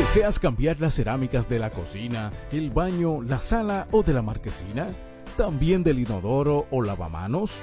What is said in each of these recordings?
¿Deseas cambiar las cerámicas de la cocina, el baño, la sala o de la marquesina? ¿También del inodoro o lavamanos?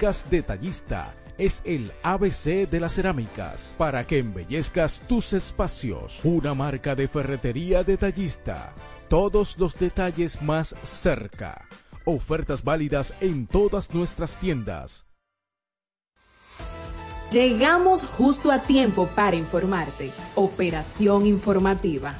Detallista es el ABC de las cerámicas para que embellezcas tus espacios. Una marca de ferretería detallista. Todos los detalles más cerca. Ofertas válidas en todas nuestras tiendas. Llegamos justo a tiempo para informarte. Operación informativa.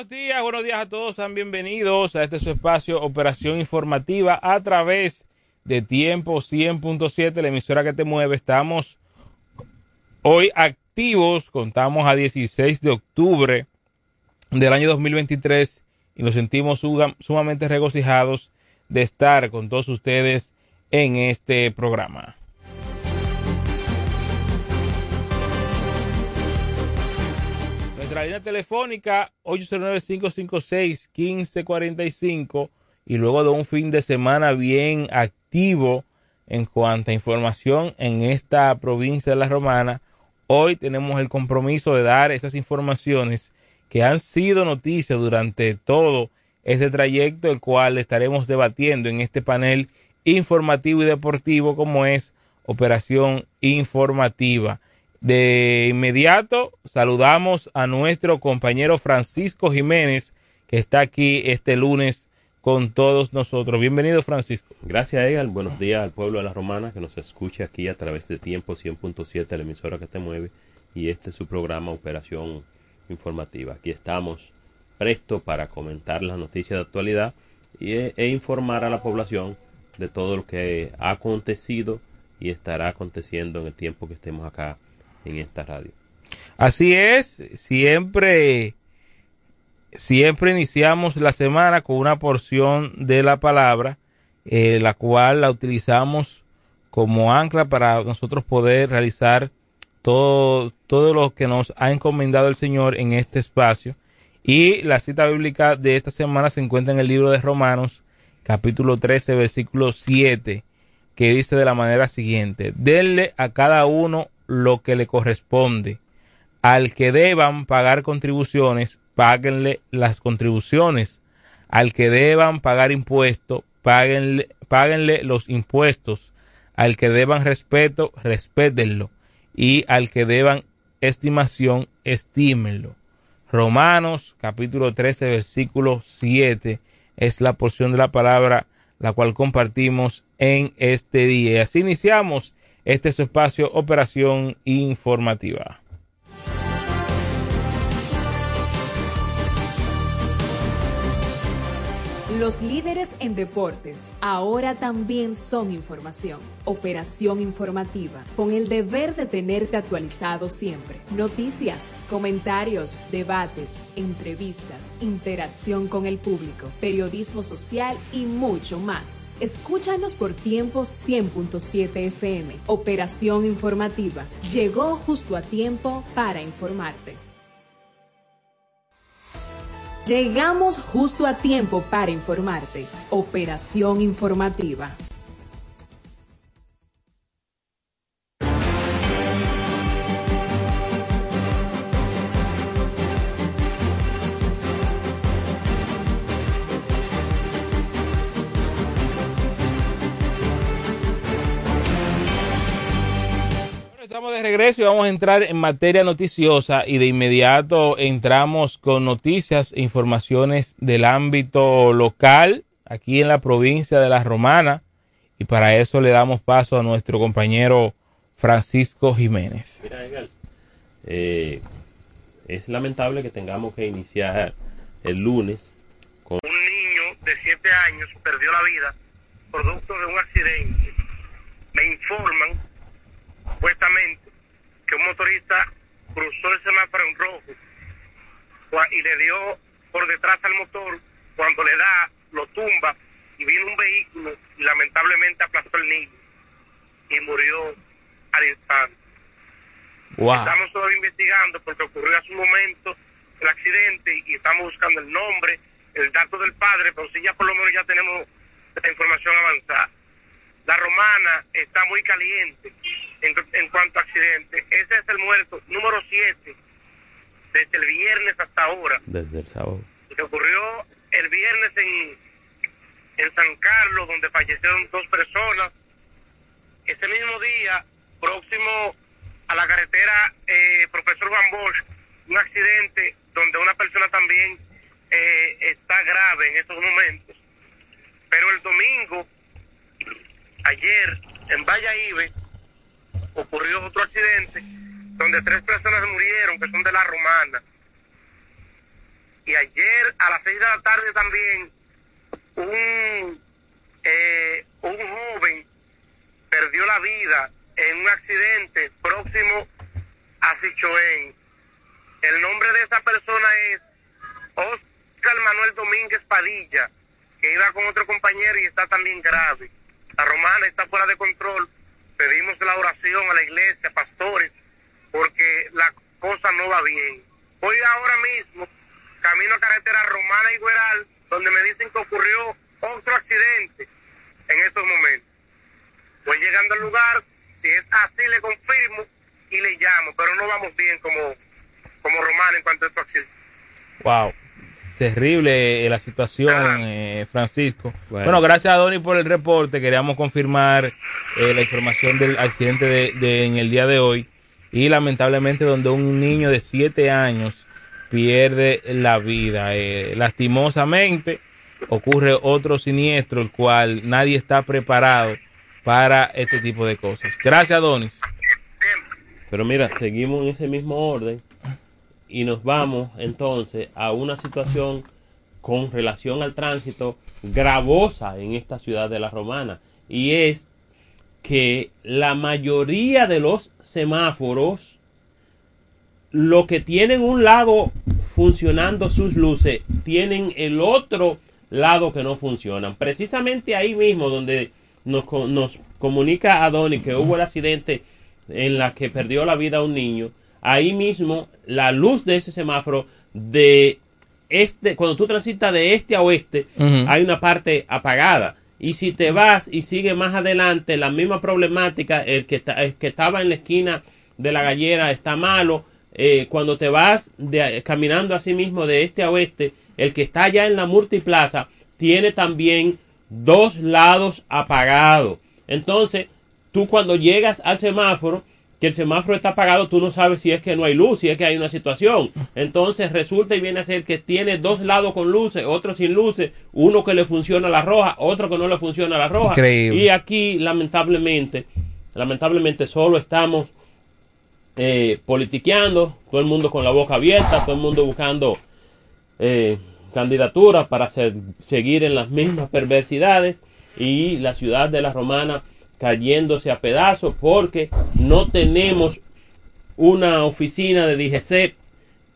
Buenos días, buenos días a todos, sean bienvenidos a este su espacio Operación Informativa a través de Tiempo 100.7, la emisora que te mueve. Estamos hoy activos, contamos a 16 de octubre del año 2023 y nos sentimos sumamente regocijados de estar con todos ustedes en este programa. Nuestra línea telefónica 809-556-1545 y luego de un fin de semana bien activo en cuanto a información en esta provincia de La Romana, hoy tenemos el compromiso de dar esas informaciones que han sido noticias durante todo este trayecto, el cual estaremos debatiendo en este panel informativo y deportivo como es Operación Informativa. De inmediato saludamos a nuestro compañero Francisco Jiménez, que está aquí este lunes con todos nosotros. Bienvenido, Francisco. Gracias, Egal. Buenos días al pueblo de la Romana que nos escucha aquí a través de Tiempo 100.7, la emisora que te mueve, y este es su programa Operación Informativa. Aquí estamos presto para comentar las noticias de actualidad y, e informar a la población de todo lo que ha acontecido y estará aconteciendo en el tiempo que estemos acá en esta radio. Así es, siempre, siempre iniciamos la semana con una porción de la palabra, eh, la cual la utilizamos como ancla para nosotros poder realizar todo, lo que nos ha encomendado el Señor en este espacio. Y la cita bíblica de esta semana se encuentra en el libro de Romanos, capítulo 13, versículo 7, que dice de la manera siguiente, denle a cada uno lo que le corresponde. Al que deban pagar contribuciones, páguenle las contribuciones. Al que deban pagar impuestos, páguenle, los impuestos. Al que deban respeto, respétenlo. Y al que deban estimación, estímenlo. Romanos capítulo 13 versículo 7 es la porción de la palabra la cual compartimos en este día. Y así iniciamos este su espacio Operación Informativa. Los líderes en deportes ahora también son información. Operación informativa, con el deber de tenerte actualizado siempre. Noticias, comentarios, debates, entrevistas, interacción con el público, periodismo social y mucho más. Escúchanos por tiempo 100.7 FM. Operación informativa. Llegó justo a tiempo para informarte. Llegamos justo a tiempo para informarte. Operación informativa. De regreso y vamos a entrar en materia noticiosa y de inmediato entramos con noticias e informaciones del ámbito local aquí en la provincia de La Romana y para eso le damos paso a nuestro compañero Francisco Jiménez. Mira, Edgar, eh, es lamentable que tengamos que iniciar el lunes con un niño de 7 años perdió la vida producto de un accidente. Me informan supuestamente que un motorista cruzó el semáforo en rojo y le dio por detrás al motor, cuando le da, lo tumba y vino un vehículo y lamentablemente aplastó al niño y murió al instante. Estamos todavía investigando porque ocurrió hace un momento el accidente y estamos buscando el nombre, el dato del padre, pero si ya por lo menos ya tenemos la información avanzada. La romana está muy caliente en, cuanto a accidente. Ese es el muerto número 7 desde el viernes hasta ahora. Desde el sábado. Que ocurrió el viernes en, en San Carlos, donde fallecieron dos personas. Ese mismo día, próximo a la carretera eh, Profesor Juan Bosch, un accidente donde una persona también eh, está grave en estos momentos. Pero el domingo ayer en Valle Ibe ocurrió otro accidente donde tres personas murieron que son de la romana. Y ayer a las seis de la tarde también un, eh, un joven perdió la vida en un accidente próximo a Sichoén. El nombre de esa persona es Oscar Manuel Domínguez Padilla, que iba con otro compañero y está también grave. La romana está fuera de control. Pedimos la oración a la iglesia, pastores, porque la cosa no va bien. Hoy ahora mismo, camino a carretera romana y Gueral, donde me dicen que ocurrió otro accidente en estos momentos. Voy llegando al lugar, si es así le confirmo y le llamo, pero no vamos bien como, como romana en cuanto a estos accidentes. Wow terrible eh, la situación, eh, Francisco. Bueno. gracias a Donny por el reporte. Queríamos confirmar eh, la información del accidente de, en el día de hoy. Y lamentablemente donde un niño de 7 años pierde la vida. lastimosamente ocurre otro siniestro, el cual nadie está preparado para este tipo de cosas. Gracias, Donis. Pero mira, seguimos en ese mismo orden y nos vamos entonces a una situación con relación al tránsito gravosa en esta ciudad de la Romana y es que la mayoría de los semáforos lo que tienen un lado funcionando sus luces tienen el otro lado que no funcionan. Precisamente ahí mismo donde nos, nos comunica a Donny que hubo el accidente en la que perdió la vida un niño, ahí mismo la luz de ese semáforo de este, cuando tú transitas de este a oeste, hay una parte apagada. Y si te vas y sigue más adelante, la misma problemática, el que, que estaba en la esquina de la gallera está malo. Eh, cuando te vas de, caminando así mismo de este a oeste, el que está allá en la multiplaza tiene también dos lados apagados. Entonces, tú cuando llegas al semáforo, que el semáforo está apagado, tú no sabes si es que no hay luz, si es que hay una situación. Entonces resulta y viene a ser que tiene dos lados con luces, otro sin luces, uno que le funciona la roja, otro que no le funciona la roja. Y aquí, lamentablemente, lamentablemente solo estamos eh, politiqueando, todo el mundo con la boca abierta, todo el mundo buscando eh, candidaturas para seguir en las mismas perversidades y la ciudad de la Romana cayéndose a pedazos porque no tenemos una oficina de DGC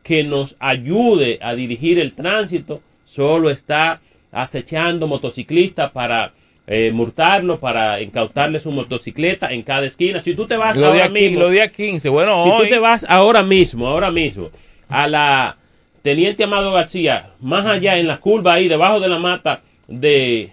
que nos ayude a dirigir el tránsito, solo está acechando motociclistas para eh, multarlo, para incautarle su motocicleta en cada esquina. Si tú te vas ahora mismo, lo día 15, bueno, si tú te vas ahora mismo, ahora mismo, a la Teniente Amado García, más allá en la curva ahí, debajo de la mata de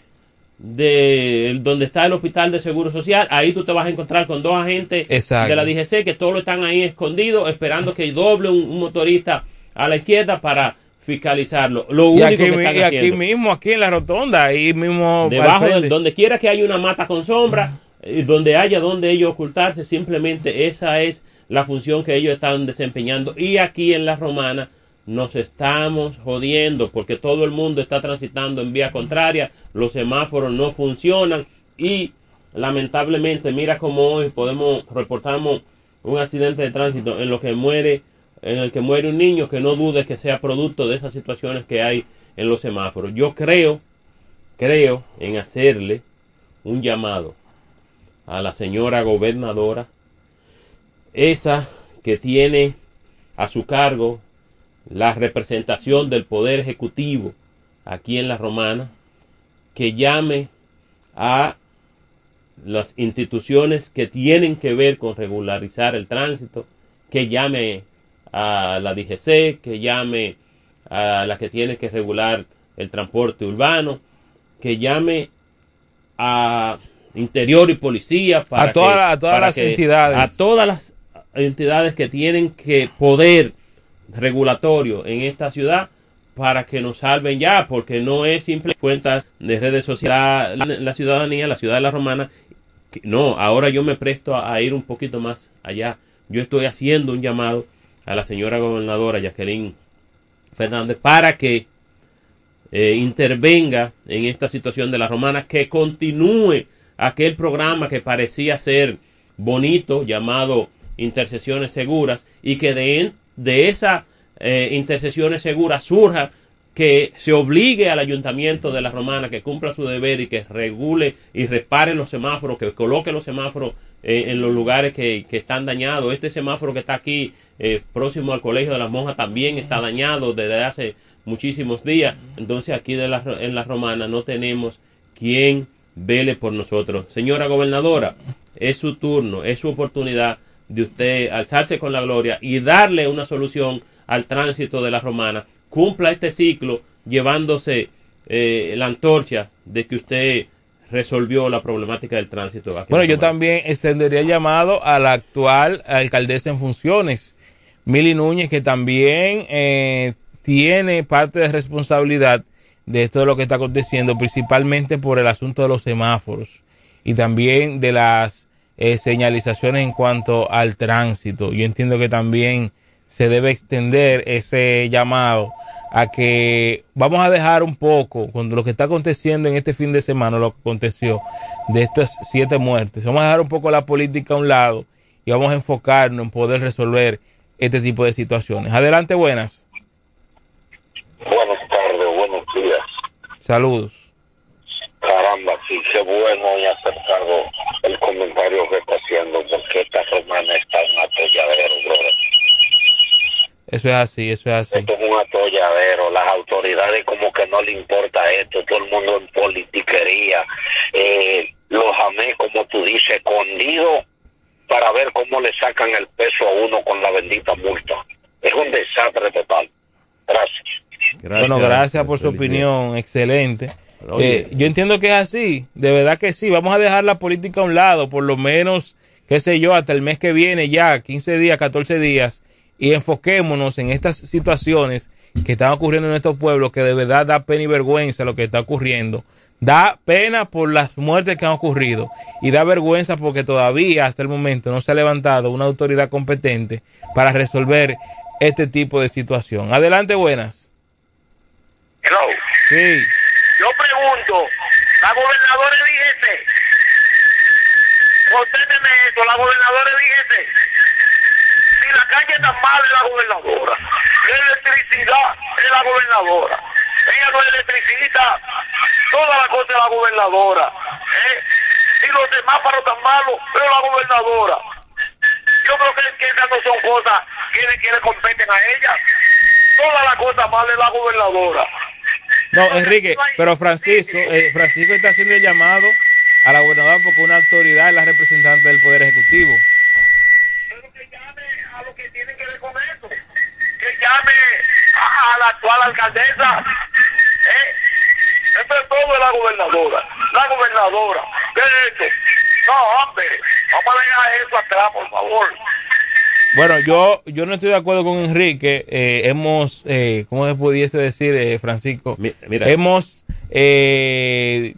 de donde está el hospital de seguro social, ahí tú te vas a encontrar con dos agentes de la DGC que todos están ahí escondidos esperando que doble un, motorista a la izquierda para fiscalizarlo. Lo único aquí, que están y aquí mismo, aquí en la rotonda, ahí mismo. Debajo, de, donde quiera que haya una mata con sombra, y donde haya donde ellos ocultarse, simplemente esa es la función que ellos están desempeñando. Y aquí en la romana nos estamos jodiendo porque todo el mundo está transitando en vía contraria, los semáforos no funcionan y lamentablemente mira como hoy podemos reportamos un accidente de tránsito en lo que muere en el que muere un niño que no dude que sea producto de esas situaciones que hay en los semáforos. Yo creo creo en hacerle un llamado a la señora gobernadora esa que tiene a su cargo la representación del Poder Ejecutivo aquí en la Romana, que llame a las instituciones que tienen que ver con regularizar el tránsito, que llame a la DGC, que llame a la que tiene que regular el transporte urbano, que llame a Interior y Policía, para a, todas las entidades. A todas las entidades que tienen que poder regulatorio en esta ciudad para que nos salven ya, porque no es simple cuentas de redes sociales, la, ciudadanía, la ciudad de la romana. No, ahora yo me presto a, ir un poquito más allá. Yo estoy haciendo un llamado a la señora gobernadora Jacqueline Fernández para que eh, intervenga en esta situación de la romana, que continúe aquel programa que parecía ser bonito llamado Intercesiones Seguras y que de, de esas eh, intercesiones seguras surja que se obligue al ayuntamiento de la romana que cumpla su deber y que regule y repare los semáforos, que coloque los semáforos eh, en los lugares que, están dañados. Este semáforo que está aquí eh, próximo al colegio de las monjas también está dañado desde hace muchísimos días. Entonces aquí de la, en la romana no tenemos quien vele por nosotros. Señora gobernadora, es su turno, es su oportunidad de usted alzarse con la gloria y darle una solución al tránsito de la romana. Cumpla este ciclo llevándose eh, la antorcha de que usted resolvió la problemática del tránsito. bueno, yo también extendería llamado a la actual alcaldesa en funciones, Mili Núñez, que también eh, tiene parte de responsabilidad de esto de lo que está aconteciendo, principalmente por el asunto de los semáforos y también de las eh, señalizaciones en cuanto al tránsito. Yo entiendo que también se debe extender ese llamado a que vamos a dejar un poco con lo que está aconteciendo en este fin de semana, lo que aconteció de estas siete muertes. Vamos a dejar un poco la política a un lado y vamos a enfocarnos en poder resolver este tipo de situaciones. Adelante, buenas. Buenas tardes, buenos días. Saludos. Caramba, sí, qué bueno y acertado el comentario que está haciendo, porque esta semana está en atolladero, brother. Eso es así, eso es así. Esto es un atolladero, las autoridades como que no le importa esto, todo el mundo en politiquería. Eh, los amé, como tú dices, escondido para ver cómo le sacan el peso a uno con la bendita multa. Es un desastre total. Gracias. bueno, gracias por su opinión, excelente. Yo entiendo que es así, de verdad que sí. Vamos a dejar la política a un lado, por lo menos, qué sé yo, hasta el mes que viene, ya 15 días, 14 días, y enfoquémonos en estas situaciones que están ocurriendo en estos pueblos, que de verdad da pena y vergüenza lo que está ocurriendo. Da pena por las muertes que han ocurrido y da vergüenza porque todavía hasta el momento no se ha levantado una autoridad competente para resolver este tipo de situación. Adelante, buenas. Hello. Sí. Pregunto, la gobernadora dijese, contésteme esto, la gobernadora dijese, si la calle está mal es la gobernadora, la electricidad es la gobernadora, ella no es electricista, toda la cosa es la gobernadora, ¿eh? y los demás para tan malos, pero la gobernadora. Yo creo que, esas no son cosas que que le competen a ella. Toda la cosa mala es la gobernadora. No, Enrique, pero Francisco, eh, Francisco está haciendo el llamado a la gobernadora porque una autoridad es la representante del Poder Ejecutivo. Pero que llame a lo que tiene que ver con eso. Que llame a, a la actual alcaldesa. ¿eh? Esto es todo de la gobernadora. La gobernadora. ¿Qué es esto? No, hombre, vamos a dejar eso atrás, por favor. Bueno, yo, yo no estoy de acuerdo con Enrique. Eh, hemos, eh, ¿cómo se pudiese decir, eh, Francisco? Mira. Hemos, eh,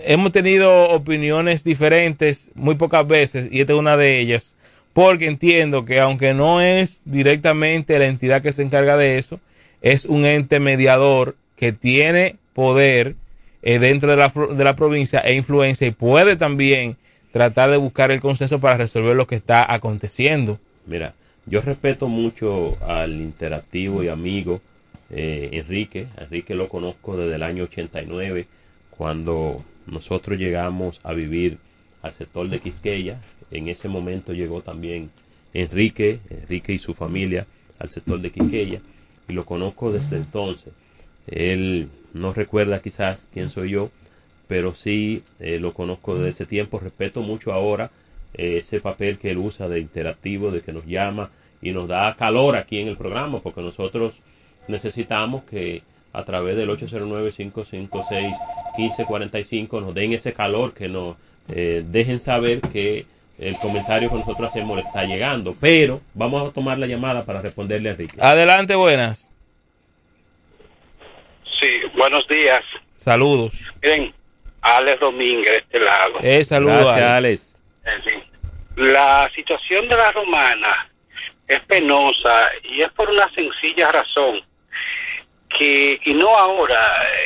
hemos tenido opiniones diferentes muy pocas veces y esta es una de ellas. Porque entiendo que aunque no es directamente la entidad que se encarga de eso, es un ente mediador que tiene poder eh, dentro de la, de la provincia e influencia y puede también tratar de buscar el consenso para resolver lo que está aconteciendo. Mira, yo respeto mucho al interactivo y amigo eh, Enrique. Enrique lo conozco desde el año 89, cuando nosotros llegamos a vivir al sector de Quisqueya. En ese momento llegó también Enrique, Enrique y su familia al sector de Quisqueya, y lo conozco desde entonces. Él no recuerda quizás quién soy yo, pero sí eh, lo conozco desde ese tiempo. Respeto mucho ahora ese papel que él usa de interactivo, de que nos llama y nos da calor aquí en el programa, porque nosotros necesitamos que a través del 809-556-1545 nos den ese calor, que nos eh, dejen saber que el comentario que nosotros hacemos le está llegando. Pero vamos a tomar la llamada para responderle a Enrique. Adelante, buenas. Sí, buenos días. Saludos. Miren, Alex Domínguez de este lado. Eh, saludos, Gracias, Alex. Alex. La situación de la romana es penosa y es por una sencilla razón que, y no ahora,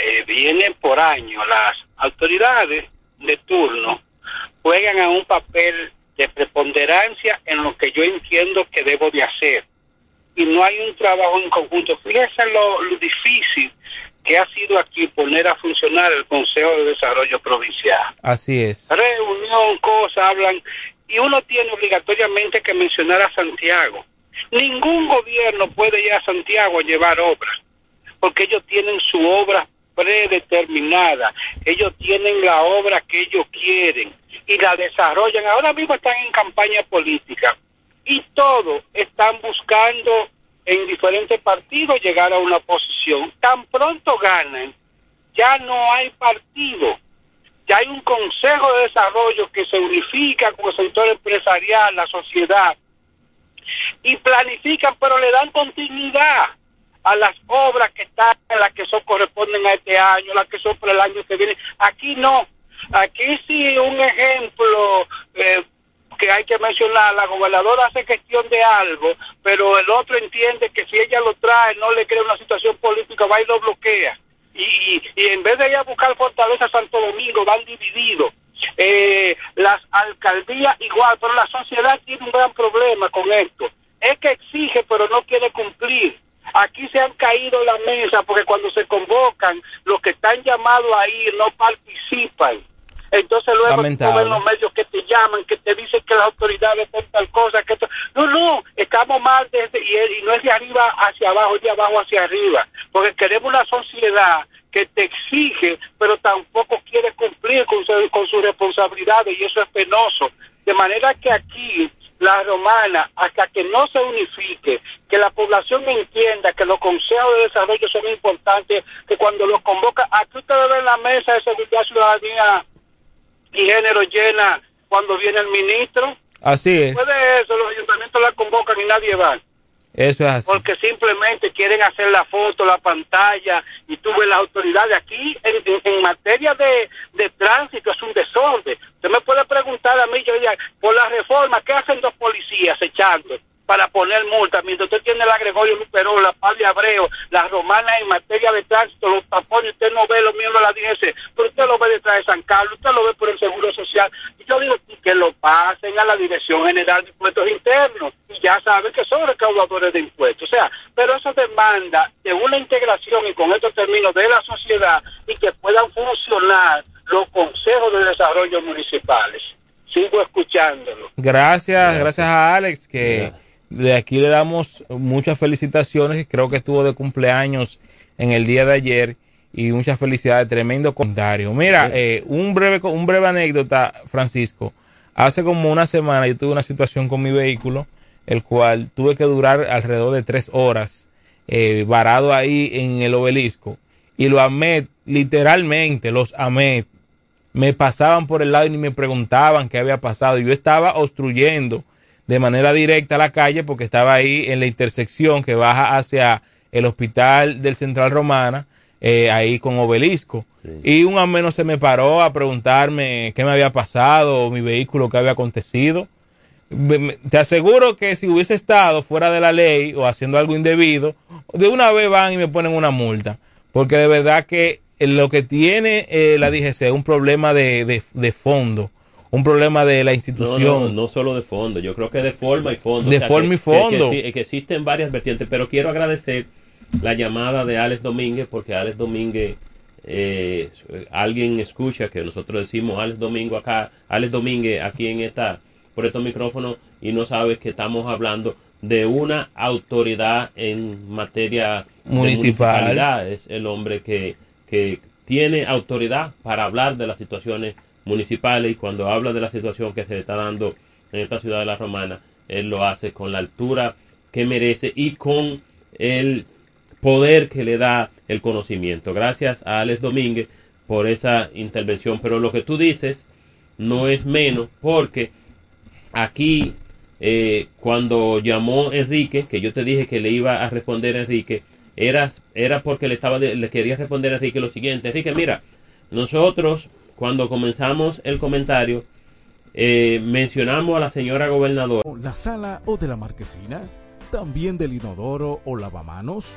eh, vienen por años, las autoridades de turno juegan a un papel de preponderancia en lo que yo entiendo que debo de hacer. Y no hay un trabajo en conjunto. Fíjense lo, lo difícil que ha sido aquí poner a funcionar el Consejo de Desarrollo Provincial. Así es. Reunión, cosas, hablan, y uno tiene obligatoriamente que mencionar a Santiago. Ningún gobierno puede ir a Santiago a llevar obras, porque ellos tienen su obra predeterminada, ellos tienen la obra que ellos quieren y la desarrollan. Ahora mismo están en campaña política y todos están buscando en diferentes partidos llegar a una posición. Tan pronto ganan, ya no hay partido, ya hay un consejo de desarrollo que se unifica con el sector empresarial, la sociedad, y planifican, pero le dan continuidad a las obras que están, las que son corresponden a este año, las que son para el año que viene. Aquí no. Aquí sí un ejemplo eh, que hay que mencionar, la gobernadora hace gestión de algo, pero el otro entiende que si ella lo trae, no le crea una situación política, va y lo bloquea. Y, y, y en vez de ir a buscar Fortaleza Santo Domingo, van divididos. Eh, las alcaldías igual, pero la sociedad tiene un gran problema con esto. Es que exige, pero no quiere cumplir. Aquí se han caído la mesa porque cuando se convocan, los que están llamados a ir no participan. Entonces luego tú ves los medios que te llaman, que te dicen que las autoridades son tal cosa, que esto... No, no, estamos mal desde, y, no es de arriba hacia abajo, es de abajo hacia arriba, porque queremos una sociedad que te exige, pero tampoco quiere cumplir con, con sus responsabilidades y eso es penoso. De manera que aquí la romana, hasta que no se unifique, que la población entienda que los consejos de desarrollo son importantes, que cuando los convoca, aquí ustedes ven la mesa de seguridad ciudadanía y género llena cuando viene el ministro. Así es. Después de eso, los ayuntamientos la convocan y nadie va. Eso es así. Porque simplemente quieren hacer la foto, la pantalla, y tú ves las autoridades. Aquí, en, materia de, de, tránsito, es un desorden. Usted me puede preguntar a mí, yo diría, por la reforma, ¿qué hacen dos policías echando? Para poner multas, mientras usted tiene la Gregorio Luperón, la de Abreu, la Romana en materia de tránsito, los tapones, usted no ve los miembros de la DGC, pero usted lo ve detrás de San Carlos, usted lo ve por el Seguro Social. Y yo digo que lo pasen a la Dirección General de Impuestos Internos y ya saben que son recaudadores de impuestos. O sea, pero eso demanda de una integración y con estos términos de la sociedad y que puedan funcionar los consejos de desarrollo municipales. Sigo escuchándolo. Gracias, gracias a Alex que... De aquí le damos muchas felicitaciones. Creo que estuvo de cumpleaños en el día de ayer y muchas felicidades. Tremendo comentario. Mira, eh, un breve, un breve anécdota, Francisco. Hace como una semana yo tuve una situación con mi vehículo, el cual tuve que durar alrededor de tres horas eh, varado ahí en el obelisco. Y lo amé, literalmente, los amé. Me pasaban por el lado y ni me preguntaban qué había pasado. Yo estaba obstruyendo de manera directa a la calle porque estaba ahí en la intersección que baja hacia el hospital del Central Romana, eh, ahí con obelisco. Y un ameno se me paró a preguntarme qué me había pasado, mi vehículo, qué había acontecido. Te aseguro que si hubiese estado fuera de la ley o haciendo algo indebido, de una vez van y me ponen una multa. Porque de verdad que lo que tiene eh, la DGC es un problema de, de fondo un problema de la institución. No, no, no, solo de fondo, yo creo que de forma y fondo. De forma y fondo. Que, existen varias vertientes, pero quiero agradecer la llamada de Alex Domínguez, porque Alex Domínguez, eh, alguien escucha que nosotros decimos Alex Domínguez acá, Alex Domínguez aquí en esta, por estos micrófonos, y no sabe que estamos hablando de una autoridad en materia municipal. Es el hombre que, que tiene autoridad para hablar de las situaciones municipales y cuando habla de la situación que se está dando en esta ciudad de la Romana, él lo hace con la altura que merece y con el poder que le da el conocimiento. Gracias a Alex Domínguez por esa intervención, pero lo que tú dices no es menos porque aquí eh, cuando llamó Enrique, que yo te dije que le iba a responder a Enrique, era, era porque le, estaba le quería responder a Enrique lo siguiente. Enrique, mira, nosotros cuando comenzamos el comentario, eh, mencionamos a la señora gobernadora. La sala o de la marquesina, también del inodoro o lavamanos.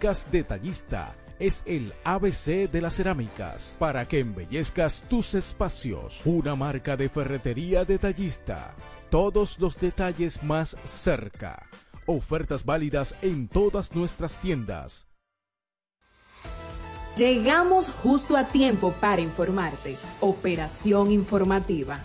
Detallista es el ABC de las cerámicas para que embellezcas tus espacios. Una marca de ferretería detallista. Todos los detalles más cerca. Ofertas válidas en todas nuestras tiendas. Llegamos justo a tiempo para informarte. Operación informativa.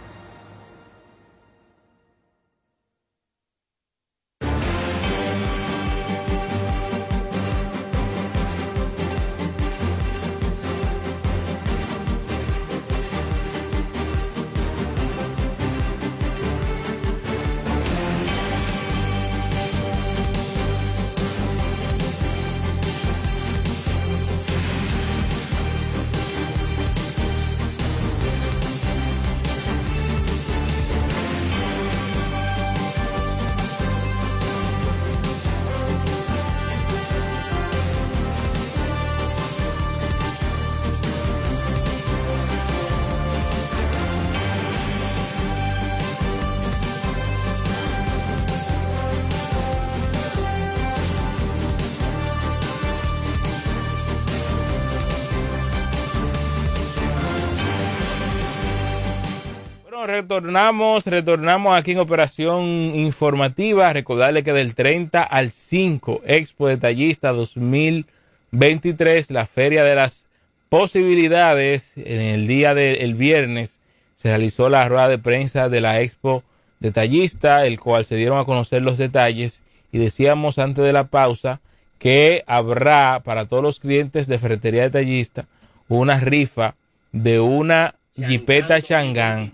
Retornamos, retornamos aquí en Operación Informativa. Recordarle que del 30 al 5, Expo Detallista 2023, la Feria de las Posibilidades, en el día del viernes se realizó la rueda de prensa de la Expo Detallista, el cual se dieron a conocer los detalles y decíamos antes de la pausa que habrá para todos los clientes de Ferretería Detallista una rifa de una Jeepeta Changán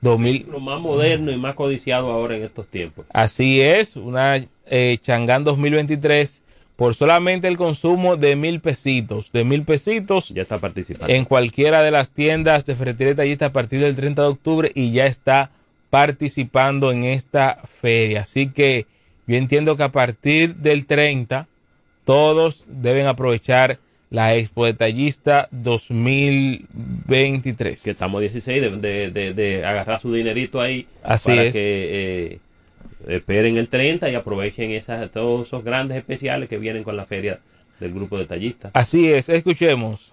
2000. Lo más moderno y más codiciado ahora en estos tiempos. Así es, una eh, Changán 2023 por solamente el consumo de mil pesitos. De mil pesitos. Ya está participando. En cualquiera de las tiendas de ferretería detallista a partir del 30 de octubre y ya está participando en esta feria. Así que yo entiendo que a partir del 30 todos deben aprovechar la Expo Detallista 2023. Que estamos 16 de, de, de, agarrar su dinerito ahí Así para es. que eh, esperen el 30 y aprovechen esas, todos esos grandes especiales que vienen con la feria del grupo detallista. Así es, escuchemos.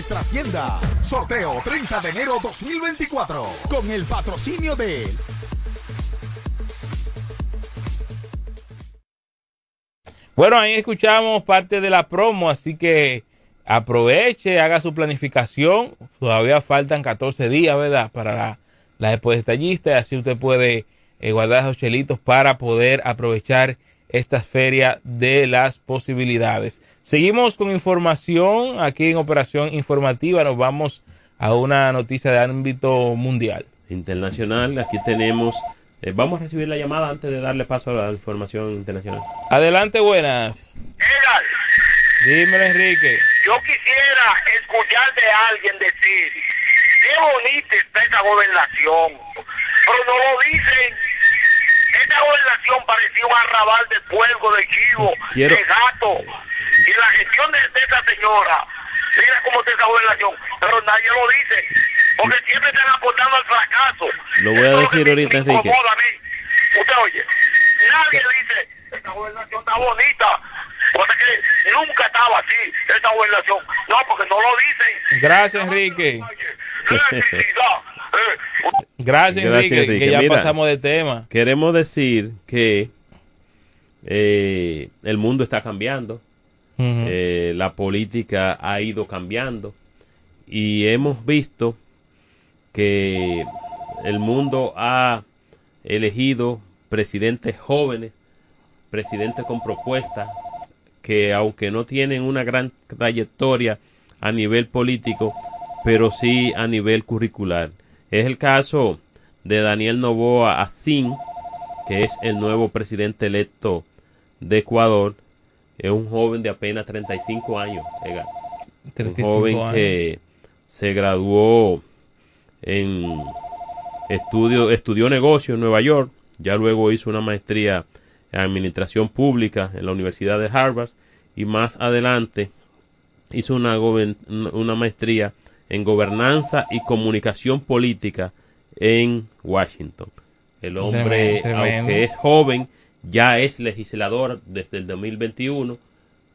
nuestras tiendas. Sorteo 30 de enero 2024 con el patrocinio de Bueno, ahí escuchamos parte de la promo, así que aproveche, haga su planificación. Todavía faltan 14 días, ¿verdad? Para la, la y así usted puede eh, guardar esos chelitos para poder aprovechar esta feria de las posibilidades. Seguimos con información aquí en Operación Informativa. Nos vamos a una noticia de ámbito mundial. Internacional, aquí tenemos... Eh, vamos a recibir la llamada antes de darle paso a la información internacional. Adelante, buenas. Edgar, Dímelo, Enrique. yo quisiera escuchar de alguien decir, qué bonita está esta gobernación, pero no lo dicen. Esta gobernación parecía un arrabal de fuego, de chivo, Quiero- de gato. Y la gestión de, de esta señora, mira cómo está esa gobernación, pero nadie lo dice, porque siempre están aportando al fracaso. Lo voy a Eso decir ahorita, Enrique. incomoda a mí. Usted oye, nadie dice, esta gobernación está bonita, cosa que nunca estaba así, esta gobernación. No, porque no lo dicen. Gracias, Enrique. Gracias, Gracias, Enrique, Enrique. que ya Mira. pasamos de tema. Queremos decir que eh, el mundo está cambiando. Eh, la política ha ido cambiando y hemos visto que el mundo ha elegido presidentes jóvenes, presidentes con propuestas que aunque no tienen una gran trayectoria a nivel político, pero sí a nivel curricular. Es el caso de Daniel Novoa Acín, que es el nuevo presidente electo de Ecuador. Es un joven de apenas 35 años. Edgar. Un 35 joven años. que se graduó en estudio, estudió negocio en Nueva York, ya luego hizo una maestría en administración pública en la Universidad de Harvard y más adelante hizo una, una maestría en gobernanza y comunicación política en Washington. El hombre, Tremendo, tremendo. aunque es joven, ya es legislador desde el 2021,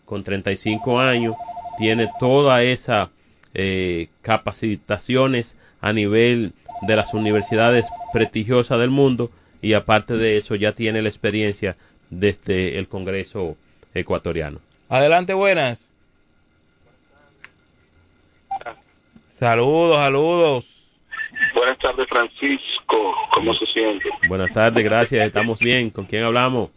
con 35 años, tiene toda esa eh, capacitaciones a nivel de las universidades prestigiosas del mundo y aparte de eso ya tiene la experiencia desde el Congreso ecuatoriano. Adelante, buenas. Saludos, saludos. Buenas tardes, Francisco. ¿Cómo se siente? Buenas tardes, gracias. Estamos bien. ¿Con quién hablamos?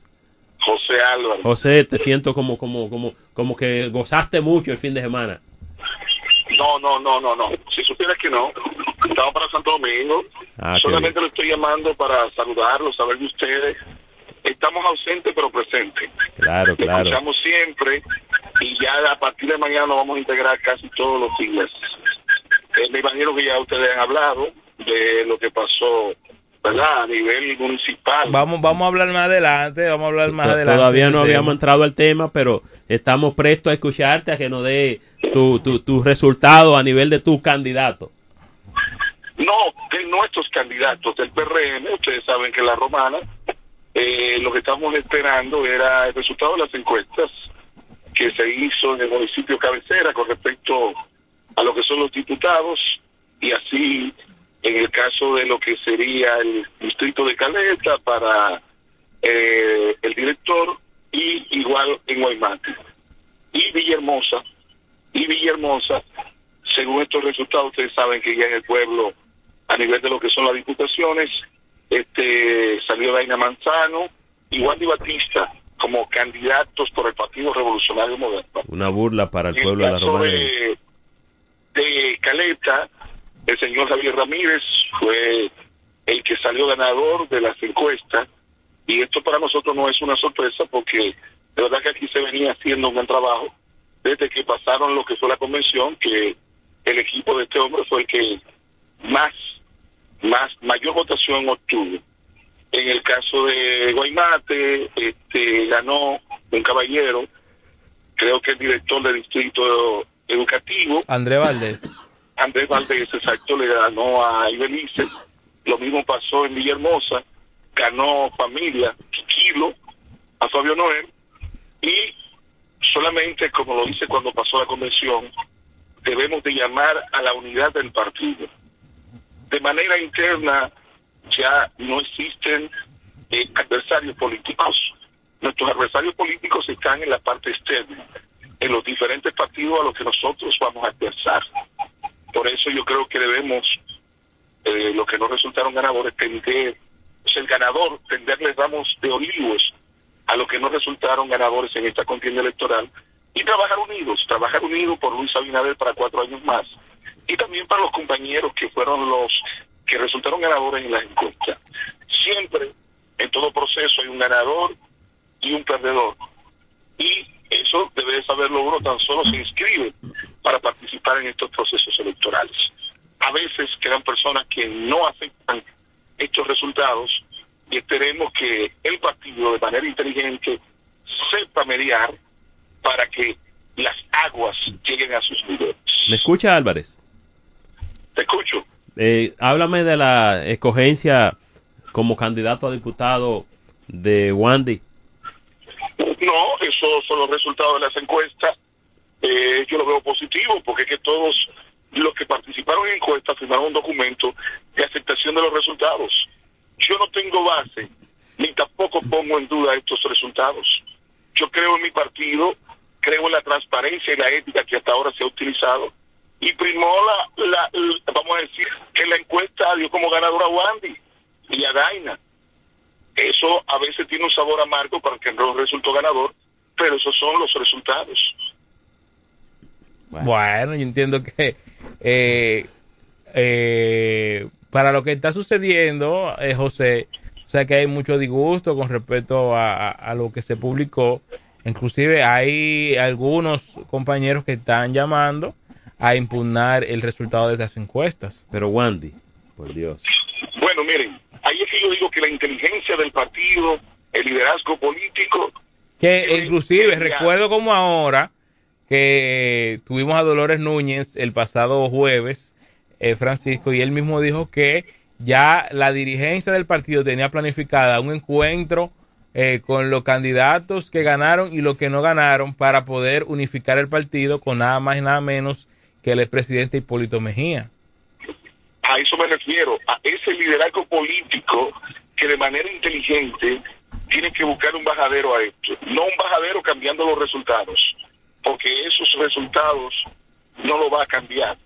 José Álvaro. José, te siento como, como, como, como que gozaste mucho el fin de semana. No, no, no, no, no. Si supieras que no, estaba para Santo Domingo. Ah, Solamente lo estoy llamando para saludarlos, saber de ustedes. Estamos ausentes pero presentes. Claro, claro. escuchamos siempre y ya a partir de mañana vamos a integrar casi todos los días. Me imagino que ya ustedes han hablado de lo que pasó, ¿verdad? A nivel municipal. Vamos, vamos a hablar más adelante, vamos a hablar más To- adelante. Todavía no habíamos entrado al tema, pero estamos prestos a escucharte, a que nos dé tu, tu, tu resultado a nivel de tu candidato. No, de nuestros candidatos del PRM, ustedes saben que la romana, eh, lo que estamos esperando era el resultado de las encuestas que se hizo en el municipio cabecera con respecto a lo que son los diputados y así en el caso de lo que sería el distrito de Caleta para eh, el director y igual en Guaymate. Y Villahermosa, y Villahermosa, según estos resultados, ustedes saben que ya en el pueblo, a nivel de lo que son las diputaciones, este salió Daina Manzano y Wandy Batista como candidatos por el Partido Revolucionario Moderno. Una burla para el pueblo de la Romana. de, de Caleta, el señor Javier Ramírez fue el que salió ganador de las encuestas y esto para nosotros no es una sorpresa porque de verdad que aquí se venía haciendo un buen trabajo desde que pasaron lo que fue la convención que el equipo de este hombre fue el que más más mayor votación obtuvo. En el caso de Guaymate este ganó un caballero creo que el director del distrito educativo André Valdés. Andrés Valdés, exacto, le ganó a Ibelice. Lo mismo pasó en Villahermosa. Ganó familia, Kilo, a Fabio Noel. Y solamente, como lo hice cuando pasó la convención, debemos de llamar a la unidad del partido. De manera interna ya no existen eh, adversarios políticos. Nuestros adversarios políticos están en la parte externa, en los diferentes partidos a los que nosotros vamos a adversar. Por eso yo creo que debemos, eh, los que no resultaron ganadores, tender, pues el ganador, tenderles ramos de olivos a los que no resultaron ganadores en esta contienda electoral y trabajar unidos, trabajar unidos por Luis Abinader para cuatro años más y también para los compañeros que fueron los que resultaron ganadores en las encuestas. Siempre, en todo proceso, hay un ganador y un perdedor. Y eso debe de saberlo uno tan solo se inscribe para participar en estos procesos electorales. A veces quedan personas que no aceptan estos resultados y esperemos que el partido de manera inteligente sepa mediar para que las aguas lleguen a sus niveles. ¿Me escucha Álvarez? Te escucho. Eh, háblame de la escogencia como candidato a diputado de Wandy. No, esos son los resultados de las encuestas. Eh, yo lo veo positivo porque es que todos los que participaron en encuestas firmaron un documento de aceptación de los resultados. Yo no tengo base ni tampoco pongo en duda estos resultados. Yo creo en mi partido, creo en la transparencia y la ética que hasta ahora se ha utilizado y primó la, la, vamos a decir que la encuesta dio como ganadora a Wandy y a Daina. Eso a veces tiene un sabor amargo para que no resultó ganador, pero esos son los resultados. Bueno, yo entiendo que eh, eh, para lo que está sucediendo, eh, José, o sea que hay mucho disgusto con respecto a, a- a lo que se publicó. Inclusive hay algunos compañeros que están llamando a impugnar el resultado de estas encuestas. Pero Wandy, por Dios. Bueno, miren, ahí es que yo digo que la inteligencia del partido, el liderazgo político, Que inclusive recuerdo como ahora que tuvimos a Dolores Núñez el pasado jueves, eh, Francisco, y él mismo dijo que ya la dirigencia del partido tenía planificada un encuentro eh, con los candidatos que ganaron y los que no ganaron para poder unificar el partido con nada más y nada menos que el expresidente Hipólito Mejía. a eso me refiero, a ese liderazgo político que de manera inteligente tiene que buscar un bajadero a esto, no un bajadero cambiando los resultados, porque esos resultados no lo va a cambiar.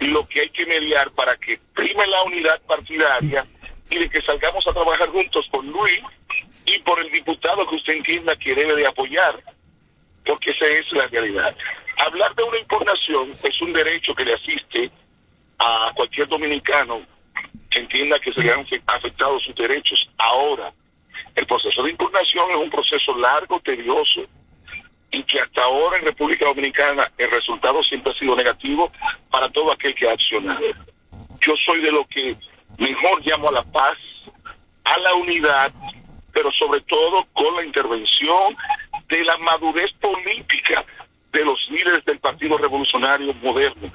lo que hay que mediar para que prime la unidad partidaria y de que salgamos a trabajar juntos por Luis y por el diputado que usted entienda que debe de apoyar, porque esa es la realidad. Hablar de una impugnación es un derecho que le asiste a cualquier dominicano que entienda que se le han afectado sus derechos. Ahora, el proceso de impugnación es un proceso largo, tedioso, y que hasta ahora en República Dominicana el resultado siempre ha sido negativo para todo aquel que ha accionado. Yo soy de lo que mejor llamo a la paz, a la unidad, pero sobre todo con la intervención de la madurez política de los líderes del Partido Revolucionario Moderno.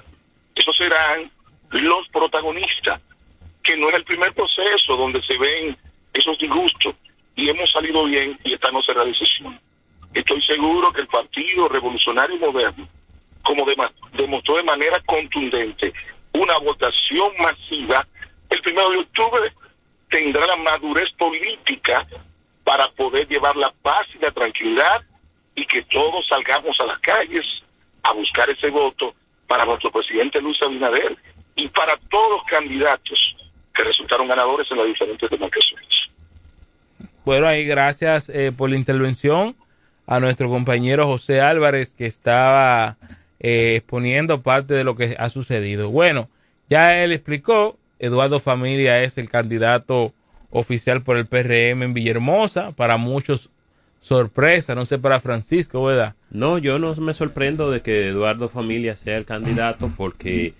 Esos serán los protagonistas, que no es el primer proceso donde se ven esos disgustos y hemos salido bien y esta no será decisión. Estoy seguro que el Partido Revolucionario Moderno, como demostró de manera contundente una votación masiva, el primero de octubre tendrá la madurez política para poder llevar la paz y la tranquilidad y que todos salgamos a las calles a buscar ese voto para nuestro presidente Luis Abinader y para todos los candidatos que resultaron ganadores en las diferentes demarcaciones. Bueno, ahí gracias eh, por la intervención a nuestro compañero José Álvarez que estaba eh, exponiendo parte de lo que ha sucedido. Bueno, ya él explicó, Eduardo Familia es el candidato oficial por el PRM en Villahermosa, para muchos sorpresa, no sé para Francisco, ¿verdad? No, yo no me sorprendo de que Eduardo Familia sea el candidato porque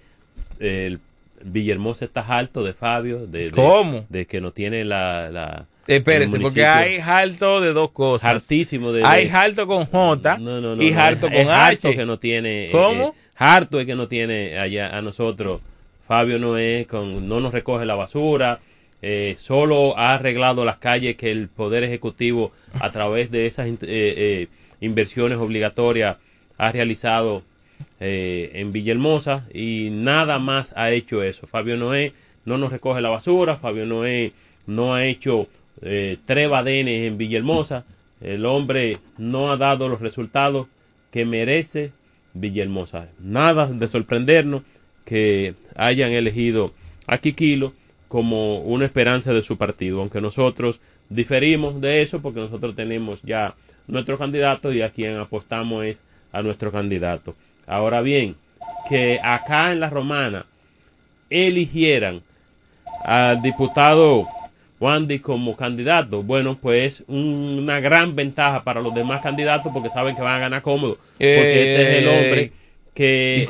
el Villahermosa está alto de Fabio, de, ¿Cómo? de que no tiene la, la Espérese, porque hay alto de dos cosas. Hartísimo de. Hay alto con J y alto con H. que no tiene. ¿Cómo? Eh, harto es que no tiene allá a nosotros. Fabio no es con, no nos recoge la basura. Eh, solo ha arreglado las calles que el Poder Ejecutivo, a través de esas eh, inversiones obligatorias, ha realizado en Villahermosa y nada más ha hecho eso. Fabio Noé no nos recoge la basura, Fabio Noé no ha hecho eh, en Villahermosa. El hombre no ha dado los resultados que merece Villahermosa. Nada de sorprendernos que hayan elegido a Kikilo como una esperanza de su partido, aunque nosotros diferimos de eso porque nosotros tenemos ya nuestro candidato y a quien apostamos es a nuestro candidato. Ahora bien, que acá en la romana eligieran al diputado Wandy como candidato, bueno, pues una gran ventaja para los demás candidatos porque saben que van a ganar cómodo. Porque este es el hombre que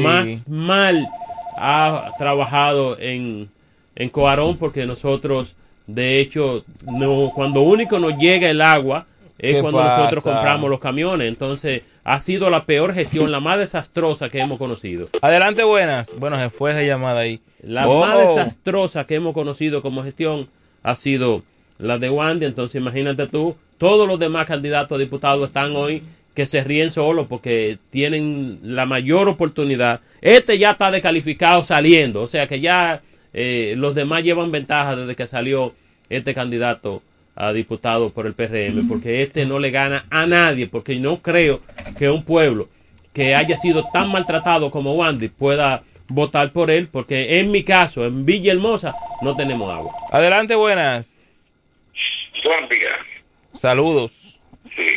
más mal ha trabajado en, en Coarón porque nosotros, de hecho, no, cuando único nos llega el agua es cuando nosotros compramos los camiones. Entonces, ha sido la peor gestión, la más desastrosa que hemos conocido. Adelante, buenas. Bueno, se fue esa llamada ahí. La más oh. desastrosa que hemos conocido como gestión ha sido la de Wandy, entonces imagínate tú, todos los demás candidatos a diputados están hoy que se ríen solo porque tienen la mayor oportunidad. Este ya está descalificado saliendo, o sea que ya eh, los demás llevan ventaja desde que salió este candidato a diputado por el PRM, porque este no le gana a nadie, porque no creo que un pueblo que haya sido tan maltratado como Wandy pueda votar por él, porque en mi caso, en Villa Hermosa, no tenemos agua. Adelante, buenas. Buen día. Saludos. Sí.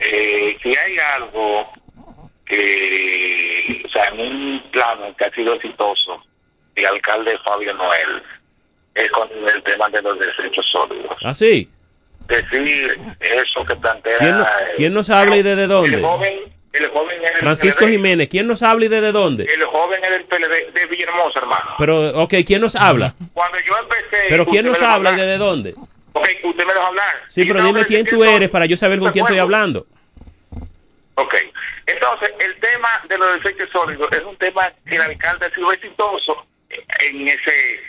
Eh, si hay algo que, o sea, en un plano que ha sido exitoso, el alcalde Fabio Noel, es con el tema de los desechos sólidos. ¿Ah, sí? Decir eso que plantea... ¿Quién, ¿quién nos habla y desde dónde? El joven el joven Francisco Jiménez, ¿quién nos habla y desde dónde? El joven es del PLD de Villahermosa, hermano. Pero, ok, ¿quién nos habla? Cuando yo empecé... ¿Pero quién nos habla y desde dónde? Ok, usted me deja hablar. Sí, pero dime quién tú eres para yo saber con quién estoy hablando. Ok, entonces el tema de los desechos sólidos es un tema que el alcalde ha sido exitoso en ese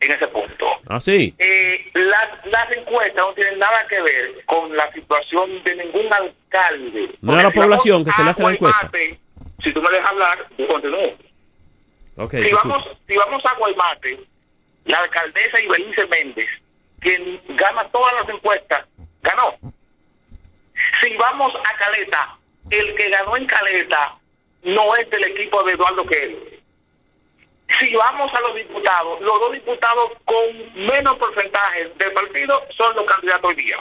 en ese punto. Ah, sí. Eh, las, las encuestas no tienen nada que ver con la situación de ningún alcalde. No es la población que se le hace la encuesta. si tú me dejas hablar, yo continúo. Okay, si, vamos, si vamos a Guaymate, la alcaldesa Ibelice Méndez, quien gana todas las encuestas, ganó. Si vamos a Caleta, el que ganó en Caleta no es del equipo de Eduardo Quero Si vamos a los diputados, los dos diputados con menos porcentaje de partido son los candidatos hoy día.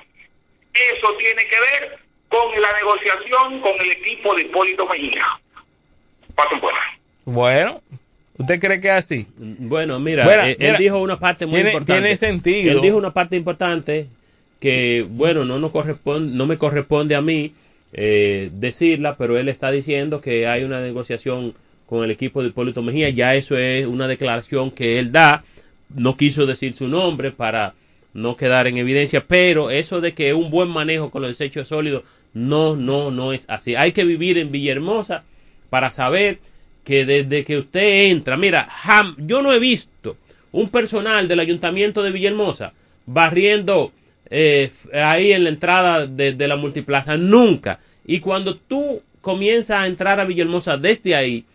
Eso tiene que ver con la negociación con el equipo de Hipólito Mejía. Pasen buenas. Bueno, ¿usted cree que es así? Bueno, mira, Bueno, él, mira, dijo una parte muy tiene- importante. tiene sentido. Él dijo una parte importante que, bueno, no nos corresponde, no me corresponde a mí eh, decirla, pero él está diciendo que hay una negociación con el equipo de Hipólito Mejía. Ya eso es una declaración que él da. No quiso decir su nombre para no quedar en evidencia, pero eso de que un buen manejo con los desechos sólidos, no, no, no es así. Hay que vivir en Villahermosa para saber que desde que usted entra, mira, jam- yo no he visto un personal del ayuntamiento de Villahermosa barriendo eh, ahí en la entrada de, de la multiplaza, nunca. Y cuando tú comienzas a entrar a Villahermosa desde ahí,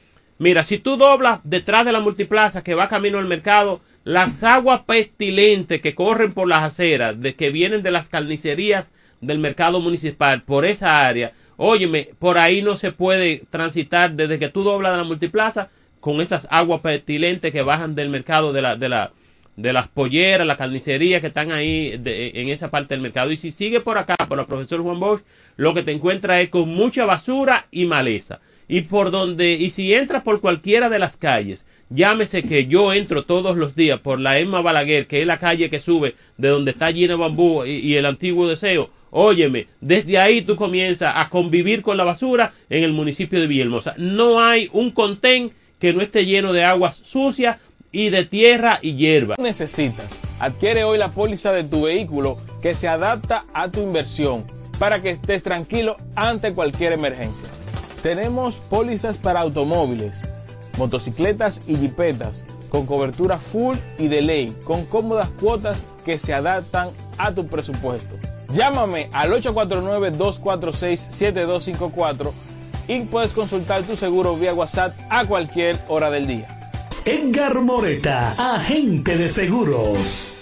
mira, si tú doblas detrás de la multiplaza que va camino al mercado, las aguas pestilentes que corren por las aceras, de que vienen de las carnicerías del mercado municipal por esa área, óyeme, por ahí no se puede transitar desde que tú doblas de la multiplaza con esas aguas pestilentes que bajan del mercado de la, de la, de las polleras, la carnicería que están ahí en esa parte del mercado. Y si sigue por acá, por la profesor Juan Bosch, lo que te encuentras es con mucha basura y maleza. Y por donde, y si entras por cualquiera de las calles, llámese que yo entro todos los días por la Emma Balaguer, que es la calle que sube de donde está Gina Bambú y, el antiguo deseo. Óyeme, desde ahí tú comienzas a convivir con la basura en el municipio de Villahermosa. No hay un contén que no esté lleno de aguas sucias y de tierra y hierba. necesitas? Adquiere hoy la póliza de tu vehículo que se adapta a tu inversión para que estés tranquilo ante cualquier emergencia. Tenemos pólizas para automóviles, motocicletas y jipetas con cobertura full y de ley, con cómodas cuotas que se adaptan a tu presupuesto. Llámame al 849-246-7254 y puedes consultar tu seguro vía WhatsApp a cualquier hora del día. Edgar Moreta, agente de seguros.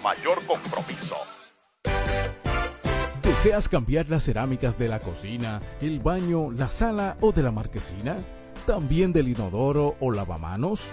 mayor compromiso. ¿Deseas cambiar las cerámicas de la cocina, el baño, la sala o de la marquesina? ¿También del inodoro o lavamanos?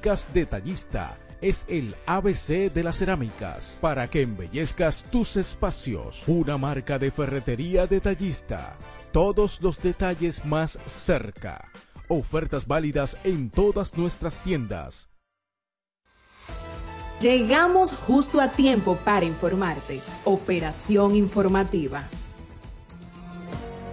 Detallista es el ABC de las cerámicas para que embellezcas tus espacios. Una marca de ferretería detallista. Todos los detalles más cerca. Ofertas válidas en todas nuestras tiendas. Llegamos justo a tiempo para informarte. Operación informativa.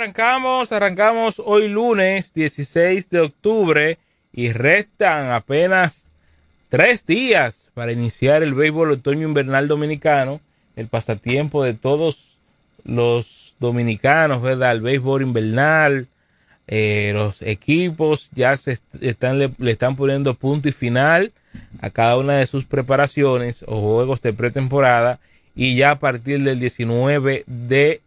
Arrancamos, arrancamos hoy lunes 16 de octubre y restan apenas tres días para iniciar el béisbol otoño invernal dominicano, el pasatiempo de todos los dominicanos, ¿verdad? El béisbol invernal, eh, los equipos ya se est- están, le, le están poniendo punto y final a cada una de sus preparaciones o juegos de pretemporada y ya a partir del 19 de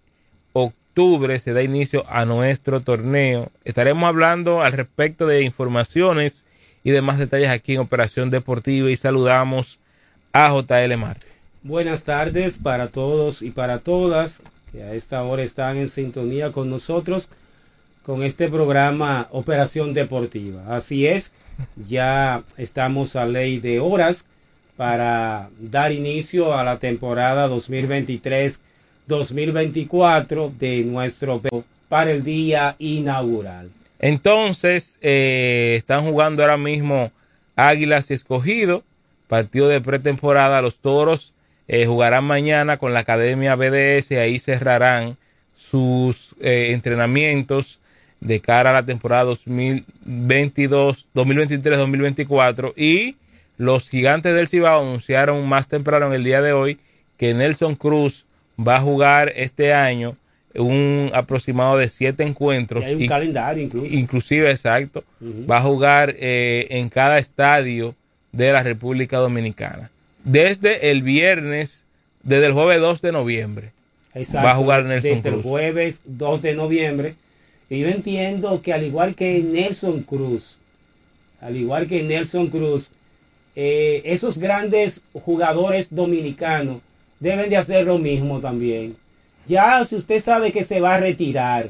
octubre se da inicio a nuestro torneo. Estaremos hablando al respecto de informaciones y demás detalles aquí en Operación Deportiva y saludamos a JL Marte. Buenas tardes para todos y para todas que a esta hora están en sintonía con nosotros con este programa Operación Deportiva. Así es, ya estamos a ley de horas para dar inicio a la temporada 2023-2024 de nuestro para el día inaugural. Entonces, eh, están jugando ahora mismo Águilas y Escogido, partido de pretemporada. Los toros eh, jugarán mañana con la Academia BDS, ahí cerrarán sus eh, entrenamientos de cara a la temporada 2022, 2023-2024 y los gigantes del Cibao anunciaron más temprano en el día de hoy que Nelson Cruz va a jugar este año un aproximado de siete encuentros. Y hay un y- calendario incluso. Inclusive, exacto. Va a jugar eh, en cada estadio de la República Dominicana. Desde el viernes, desde el jueves 2 de noviembre. Exacto, va a jugar Nelson desde el Cruz. jueves 2 de noviembre. Y yo entiendo que al igual que Nelson Cruz, al igual que Nelson Cruz, eh, esos grandes jugadores dominicanos deben de hacer lo mismo también. Ya si usted sabe que se va a retirar,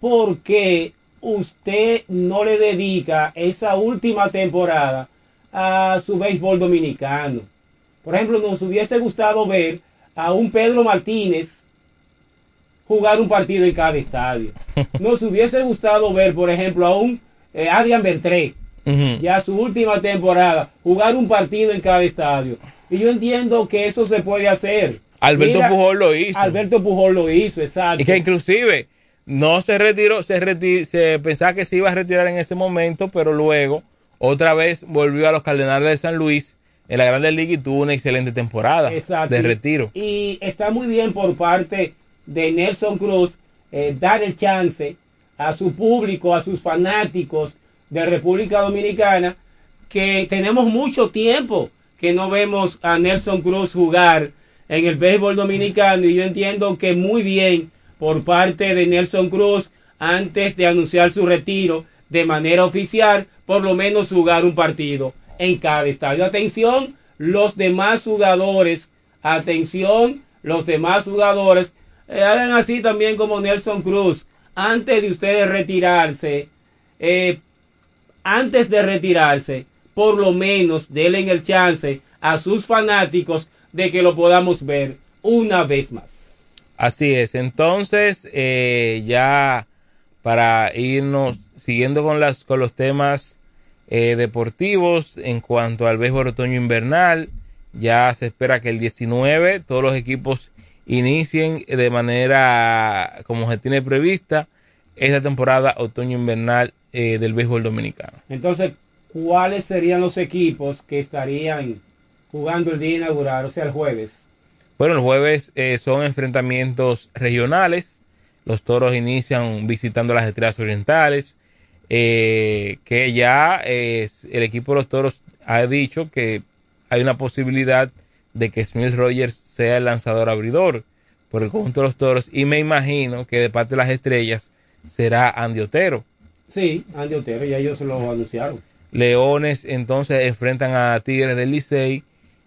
¿por qué usted no le dedica esa última temporada a su béisbol dominicano? Por ejemplo, nos hubiese gustado ver a un Pedro Martínez jugar un partido en cada estadio. Nos hubiese gustado ver, por ejemplo, a un eh, Adrian Beltré, ya su última temporada, jugar un partido en cada estadio. Y yo entiendo que eso se puede hacer. Alberto Mira, Pujol lo hizo. Alberto Pujol lo hizo, exacto. Y que inclusive no se retiró, se, se pensaba que se iba a retirar en ese momento, pero luego otra vez volvió a los Cardenales de San Luis en la Grande Liga y tuvo una excelente temporada Exacto. de retiro. Y está muy bien por parte de Nelson Cruz eh, dar el chance a su público, a sus fanáticos de República Dominicana, que tenemos mucho tiempo que no vemos a Nelson Cruz jugar en el béisbol dominicano y yo entiendo que muy bien por parte de Nelson Cruz antes de anunciar su retiro de manera oficial, por lo menos jugar un partido en cada estadio. Atención, los demás jugadores, atención, los demás jugadores, eh, hagan así también como Nelson Cruz, antes de ustedes retirarse, eh, antes de retirarse, por lo menos denle el chance a sus fanáticos de que lo podamos ver una vez más. Así es. Entonces, eh, ya para irnos siguiendo con las con los temas eh, deportivos en cuanto al béisbol otoño invernal, ya se espera que el 19 todos los equipos inicien de manera como se tiene prevista esta temporada otoño invernal eh, del béisbol dominicano. Entonces, ¿cuáles serían los equipos que estarían jugando el día inaugural, o sea, el jueves? Bueno, el jueves eh, son enfrentamientos regionales. Los toros inician visitando las estrellas orientales. eh, que ya es- el equipo de los toros ha dicho que hay una posibilidad de que Smith Rogers sea el lanzador abridor por el conjunto de los toros. Y me imagino que de parte de las estrellas será Andy Otero. Sí, Andy Otero, ya ellos lo anunciaron. Leones entonces enfrentan a Tigres del Licey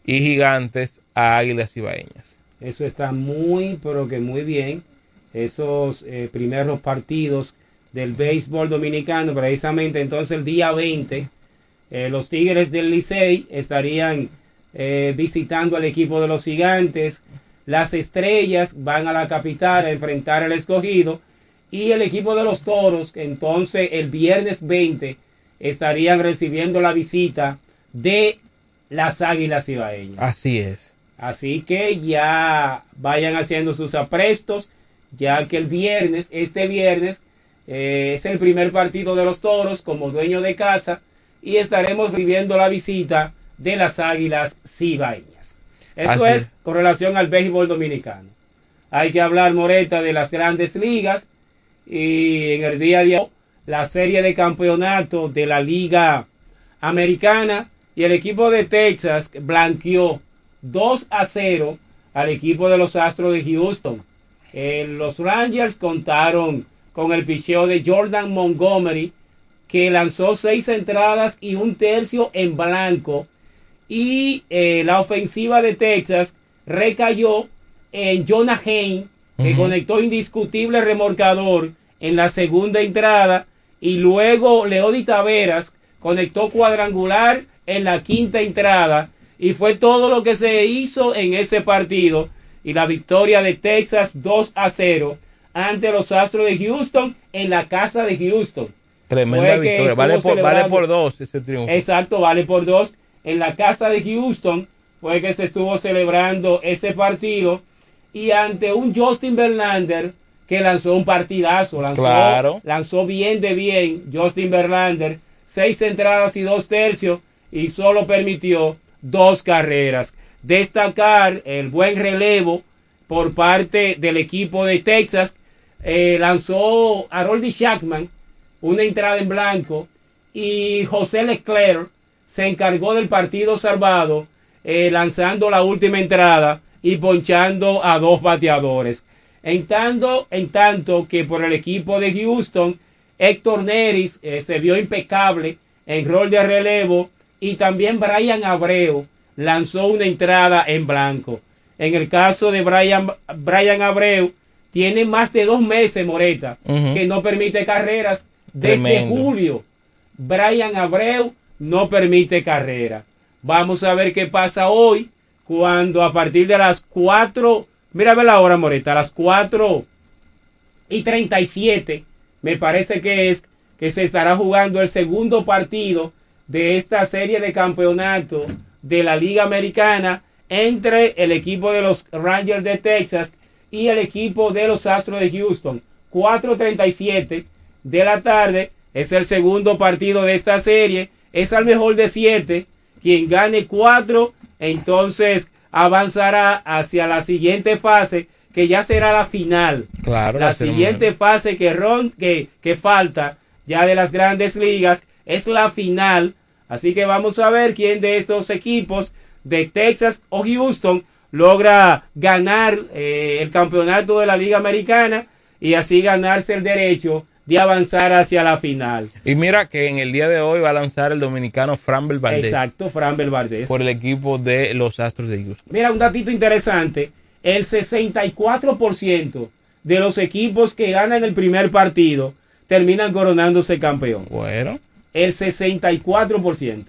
y Gigantes a Águilas Ibaeñas. Eso está muy, pero que muy bien. Esos eh, primeros partidos del béisbol dominicano, precisamente entonces el día 20, eh, los Tigres del Licey estarían eh, visitando al equipo de los Gigantes. Las Estrellas van a la capital a enfrentar al escogido. Y el equipo de los Toros, entonces el viernes 20, estarían recibiendo la visita de las Águilas Ibaeñas. Así es. Así que ya vayan haciendo sus aprestos, ya que el viernes, este viernes, eh, es el primer partido de los toros como dueño de casa y estaremos viviendo la visita de las águilas cibaeñas. Eso es, es. con relación al béisbol dominicano. Hay que hablar, Moreta, de las grandes ligas y en el día de hoy la serie de campeonato de la liga americana y el equipo de Texas blanqueó 2 a 0 al equipo de los Astros de Houston. Eh, los Rangers contaron con el picheo de Jordan Montgomery que lanzó seis entradas y un tercio en blanco y eh, la ofensiva de Texas recayó en Jonah Hain que conectó indiscutible remorcador en la segunda entrada y luego Leody Taveras conectó cuadrangular en la quinta entrada y fue todo lo que se hizo en ese partido y la victoria de Texas 2 a 0 ante los Astros de Houston en la casa de Houston. Tremenda victoria. Vale por, vale por dos ese triunfo. Exacto, vale por dos. En la casa de Houston fue que se estuvo celebrando ese partido y ante un Justin Verlander que lanzó un partidazo, lanzó, Claro. lanzó bien de bien Justin Verlander, seis entradas y dos tercios y solo permitió dos carreras. Destacar el buen relevo por parte del equipo de Texas. Eh, lanzó Harold Shackman una entrada en blanco y José Leclerc se encargó del partido salvado eh, lanzando la última entrada y ponchando a dos bateadores. En tanto, en tanto que por el equipo de Houston, Héctor Neris eh, se vio impecable en rol de relevo y también Brian Abreu lanzó una entrada en blanco. En el caso de Brian, Brian Abreu, tiene más de dos meses, Moreta, que no permite carreras desde Tremendo. julio. Brian Abreu no permite carrera. Vamos a ver qué pasa hoy cuando a partir de las 4, mírame la hora, Moreta, a las 4 y 37, me parece que es que se estará jugando el segundo partido de esta serie de campeonato de la Liga Americana entre el equipo de los Rangers de Texas y el equipo de los Astros de Houston. 4.37 de la tarde es el segundo partido de esta serie. Es al mejor de 7. Quien gane 4, entonces avanzará hacia la siguiente fase, que ya será la final. Claro, La siguiente fase que, ron, que, que falta ya de las grandes ligas es la final. Así que vamos a ver quién de estos equipos de Texas o Houston logra ganar eh, el campeonato de la Liga Americana y así ganarse el derecho de avanzar hacia la final. Y mira que en el día de hoy va a lanzar el dominicano Framber Valdez Exacto, Fran Valdez. por el equipo de los Astros de Houston. Mira, un datito interesante. El 64% de los equipos que ganan el primer partido terminan coronándose campeón. Bueno, El 64%.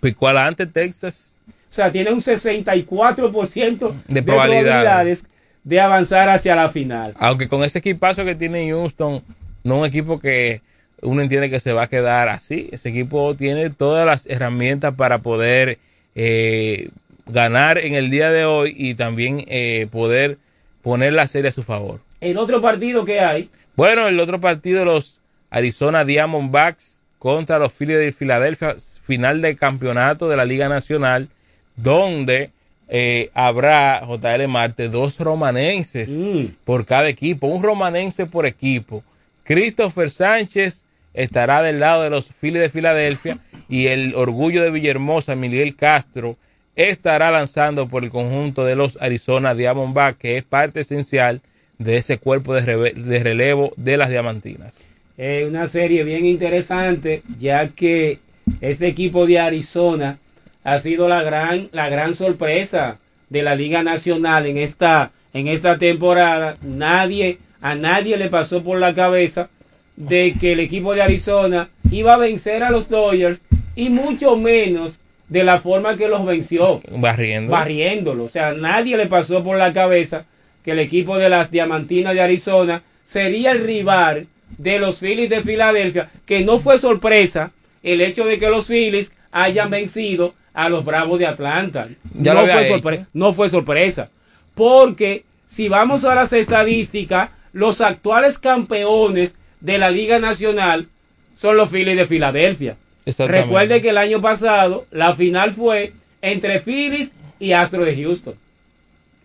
pues cual antes Texas O sea, tiene un 64% De de probabilidades. probabilidades de avanzar hacia la final. Aunque con ese equipazo que tiene Houston, no un equipo que uno entiende que se va a quedar así. Ese equipo tiene todas las herramientas para poder eh, ganar en el día de hoy y también eh, poder poner la serie a su favor. El otro partido que hay, Bueno, el otro partido, los Arizona Diamondbacks contra los Phillies de Filadelfia, final del campeonato de la Liga Nacional, donde eh, habrá JL Marte dos romanenses por cada equipo, un romanense por equipo. Christopher Sánchez estará del lado de los Phillies de Filadelfia y el orgullo de Villahermosa, Miguel Castro, estará lanzando por el conjunto de los Arizona Diamondbacks, que es parte esencial de ese cuerpo de, relevo de las Diamantinas. Eh, una serie bien interesante, ya que este equipo de Arizona ha sido la gran, la gran sorpresa de la Liga Nacional en esta, en esta temporada. Nadie, a nadie le pasó por la cabeza de que el equipo de Arizona iba a vencer a los Dodgers y mucho menos de la forma que los venció. Barriendo. Barriéndolo. O sea, nadie le pasó por la cabeza que el equipo de las Diamantinas de Arizona sería el rival de los Phillies de Filadelfia, que no fue sorpresa el hecho de que los Phillies hayan vencido a los Bravos de Atlanta. Ya fue no fue sorpresa. Porque si vamos a las estadísticas, los actuales campeones de la Liga Nacional son los Phillies de Filadelfia. Recuerde que el año pasado la final fue entre Phillies y Astro de Houston.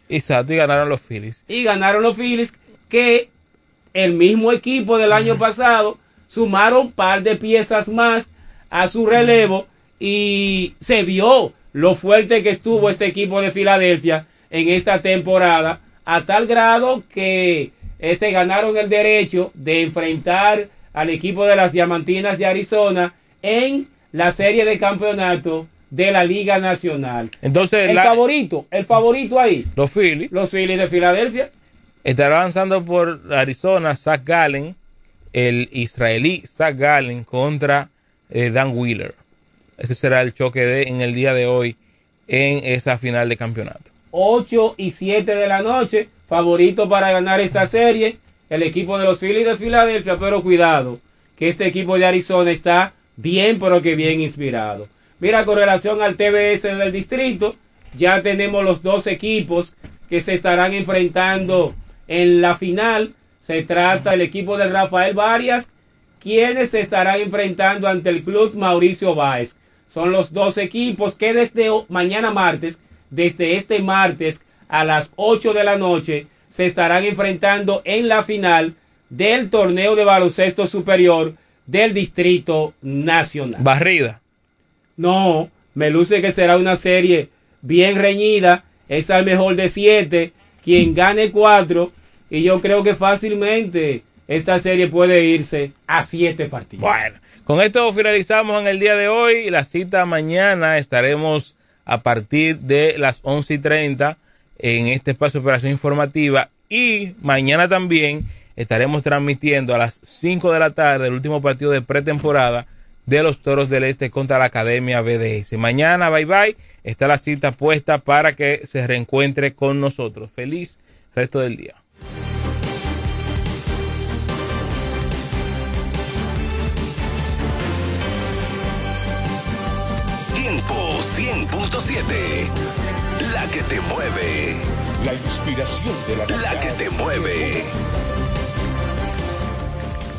Exacto, y ganaron los Phillies. Y ganaron los Phillies que el mismo equipo del año pasado sumaron un par de piezas más a su relevo y se vio lo fuerte que estuvo este equipo de Filadelfia en esta temporada a tal grado que eh, se ganaron el derecho de enfrentar al equipo de las Diamantinas de Arizona en la serie de campeonato de la Liga Nacional. Entonces, el la- favorito, el favorito ahí, los Phillies. los Phillies de Filadelfia. Estará avanzando por Arizona Zach Gallen, el israelí Zach Gallen contra eh, Dan Wheeler. Ese será el choque de, en el día de hoy en esa final de campeonato. 8 y 7 de la noche. Favorito para ganar esta serie. El equipo de los Phillies de Filadelfia. Pero cuidado, que este equipo de Arizona está bien, pero que bien inspirado. Mira, con relación al TBS del distrito, ya tenemos los dos equipos que se estarán enfrentando en la final. Se trata el equipo del Rafael Varias, quienes se estarán enfrentando ante el club Mauricio Báez. Son los dos equipos que desde mañana martes, desde este martes a las 8 de la noche, se estarán enfrentando en la final del torneo de baloncesto superior del Distrito Nacional. Barrida. No, me luce que será una serie bien reñida. Es al mejor de siete. Quien gane cuatro. Y yo creo que fácilmente esta serie puede irse a siete partidos. Bueno, con esto finalizamos en el día de hoy. La cita mañana estaremos a partir de las 11 y 30 en este espacio de operación informativa. Y mañana también estaremos transmitiendo a las 5 de la tarde el último partido de pretemporada de los Toros del Este contra la Academia BDS. Mañana, bye bye, está la cita puesta para que se reencuentre con nosotros. Feliz resto del día. Tiempo 100.7. La que te mueve. La inspiración de la La que te mueve.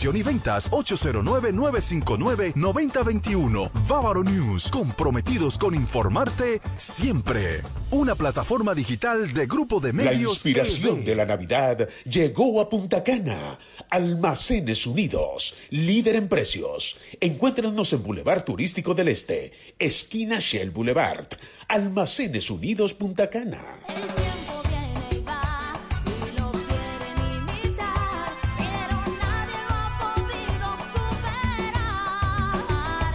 y ventas 809-959-9021. Bávaro News, comprometidos con informarte siempre. Una plataforma digital de grupo de La medios. inspiración EB. de la Navidad llegó a Punta Cana. Almacenes Unidos, líder en precios. Encuéntranos en Boulevard Turístico del Este, esquina Shell Boulevard. Almacenes Unidos Punta Cana.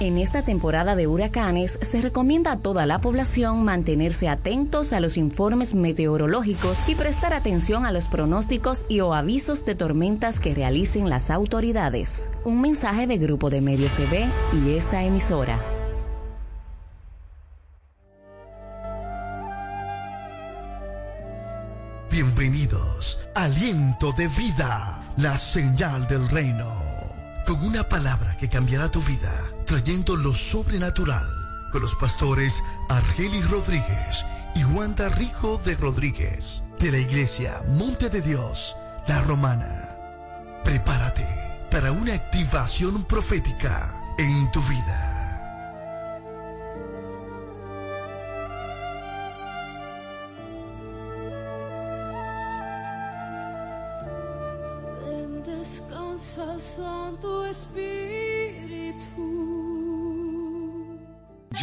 En esta temporada de huracanes se recomienda a toda la población mantenerse atentos a los informes meteorológicos y prestar atención a los pronósticos y o avisos de tormentas que realicen las autoridades. Un mensaje de Grupo de Medios CB y esta emisora. Bienvenidos, Aliento de Vida, la señal del reino. Con una palabra que cambiará tu vida, trayendo lo sobrenatural. Con los pastores Argelis Rodríguez y Wanda Rico de Rodríguez, de la iglesia Monte de Dios, La Romana. Prepárate para una activación profética en tu vida.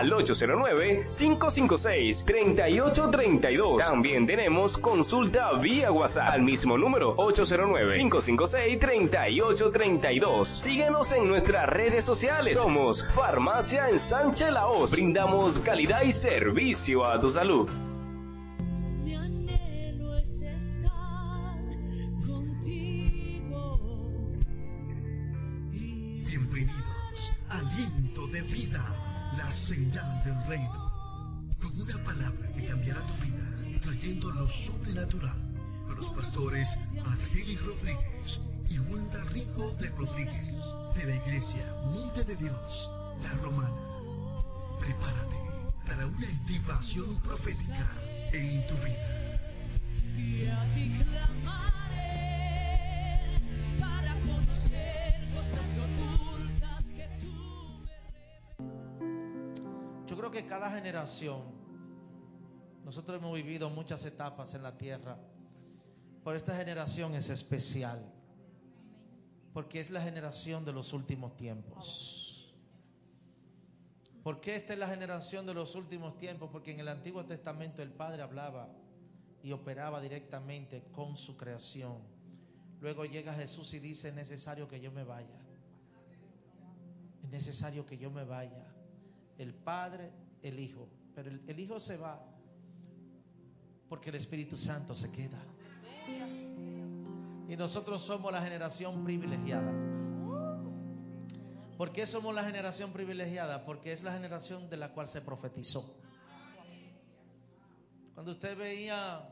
al 809-556-3832. También tenemos consulta vía WhatsApp al mismo número 809-556-3832. Síguenos en nuestras redes sociales. Somos Farmacia en Sánchez Laos. Brindamos calidad y servicio a tu salud. Sobrenatural con los pastores Argeli Rodríguez y Wanda Rico de Rodríguez, de la iglesia Monte de Dios, la Romana. Prepárate para una activación profética en tu vida. Y a ti clamaré para conocer cosas ocultas que tú Yo creo que cada generación, nosotros hemos vivido muchas etapas en la tierra, pero esta generación es especial, porque es la generación de los últimos tiempos. ¿Por qué esta es la generación de los últimos tiempos? Porque en el Antiguo Testamento el Padre hablaba y operaba directamente con su creación. Luego llega Jesús y dice, es necesario que yo me vaya. Es necesario que yo me vaya. El Padre, el Hijo. Pero el, el Hijo se va porque el Espíritu Santo se queda. Y nosotros somos la generación privilegiada. ¿Por qué somos la generación privilegiada? Porque es la generación de la cual se profetizó. Cuando usted veía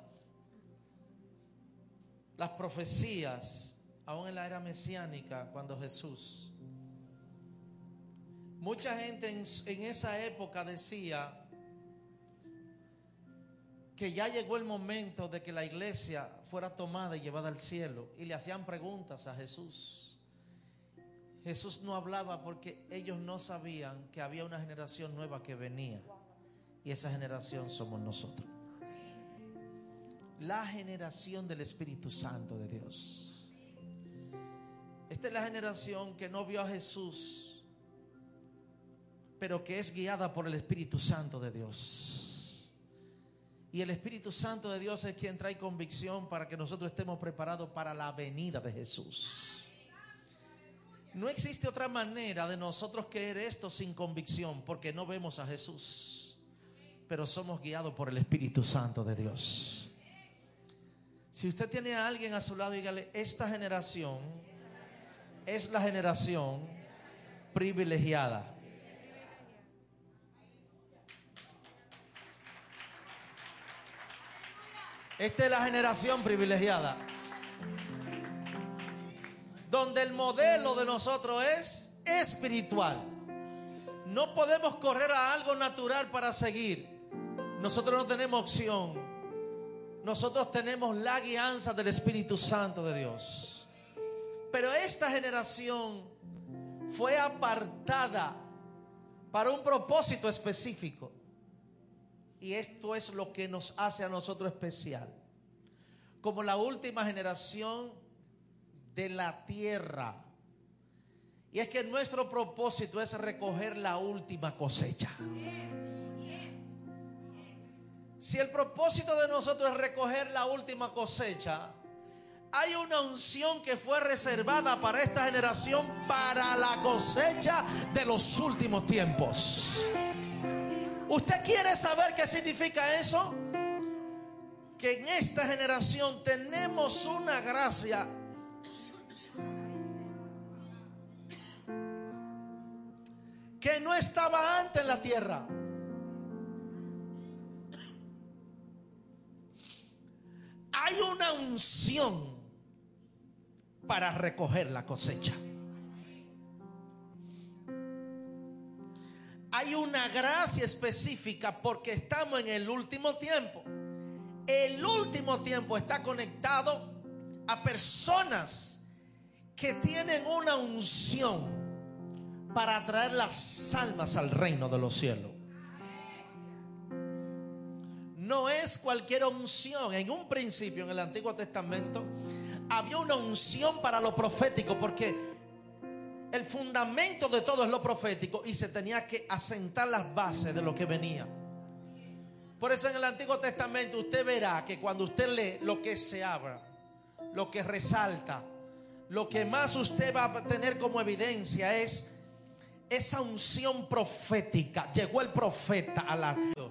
las profecías, aún en la era mesiánica, cuando Jesús, mucha gente en, en esa época decía que ya llegó el momento de que la iglesia fuera tomada y llevada al cielo. Y le hacían preguntas a Jesús. Jesús no hablaba porque ellos no sabían que había una generación nueva que venía. Y esa generación somos nosotros. La generación del Espíritu Santo de Dios. Esta es la generación que no vio a Jesús, pero que es guiada por el Espíritu Santo de Dios. Y el Espíritu Santo de Dios es quien trae convicción para que nosotros estemos preparados para la venida de Jesús. No existe otra manera de nosotros creer esto sin convicción, porque no vemos a Jesús, pero somos guiados por el Espíritu Santo de Dios. Si usted tiene a alguien a su lado, dígale, esta generación es la generación privilegiada. Esta es la generación privilegiada. Donde el modelo de nosotros es espiritual. No podemos correr a algo natural para seguir. Nosotros no tenemos opción. Nosotros tenemos la guianza del Espíritu Santo de Dios. Pero esta generación fue apartada para un propósito específico. Y esto es lo que nos hace a nosotros especial. Como la última generación de la tierra. Y es que nuestro propósito es recoger la última cosecha. Si el propósito de nosotros es recoger la última cosecha, hay una unción que fue reservada para esta generación para la cosecha de los últimos tiempos. ¿Usted quiere saber qué significa eso? Que en esta generación tenemos una gracia que no estaba antes en la tierra. Hay una unción para recoger la cosecha. Hay una gracia específica porque estamos en el último tiempo. El último tiempo está conectado a personas que tienen una unción para traer las almas al reino de los cielos. No es cualquier unción. En un principio, en el Antiguo Testamento, había una unción para lo profético, porque el fundamento de todo es lo profético y se tenía que asentar las bases de lo que venía. Por eso en el Antiguo Testamento usted verá que cuando usted lee lo que se abra, lo que resalta, lo que más usted va a tener como evidencia es esa unción profética. Llegó el profeta a la Dios.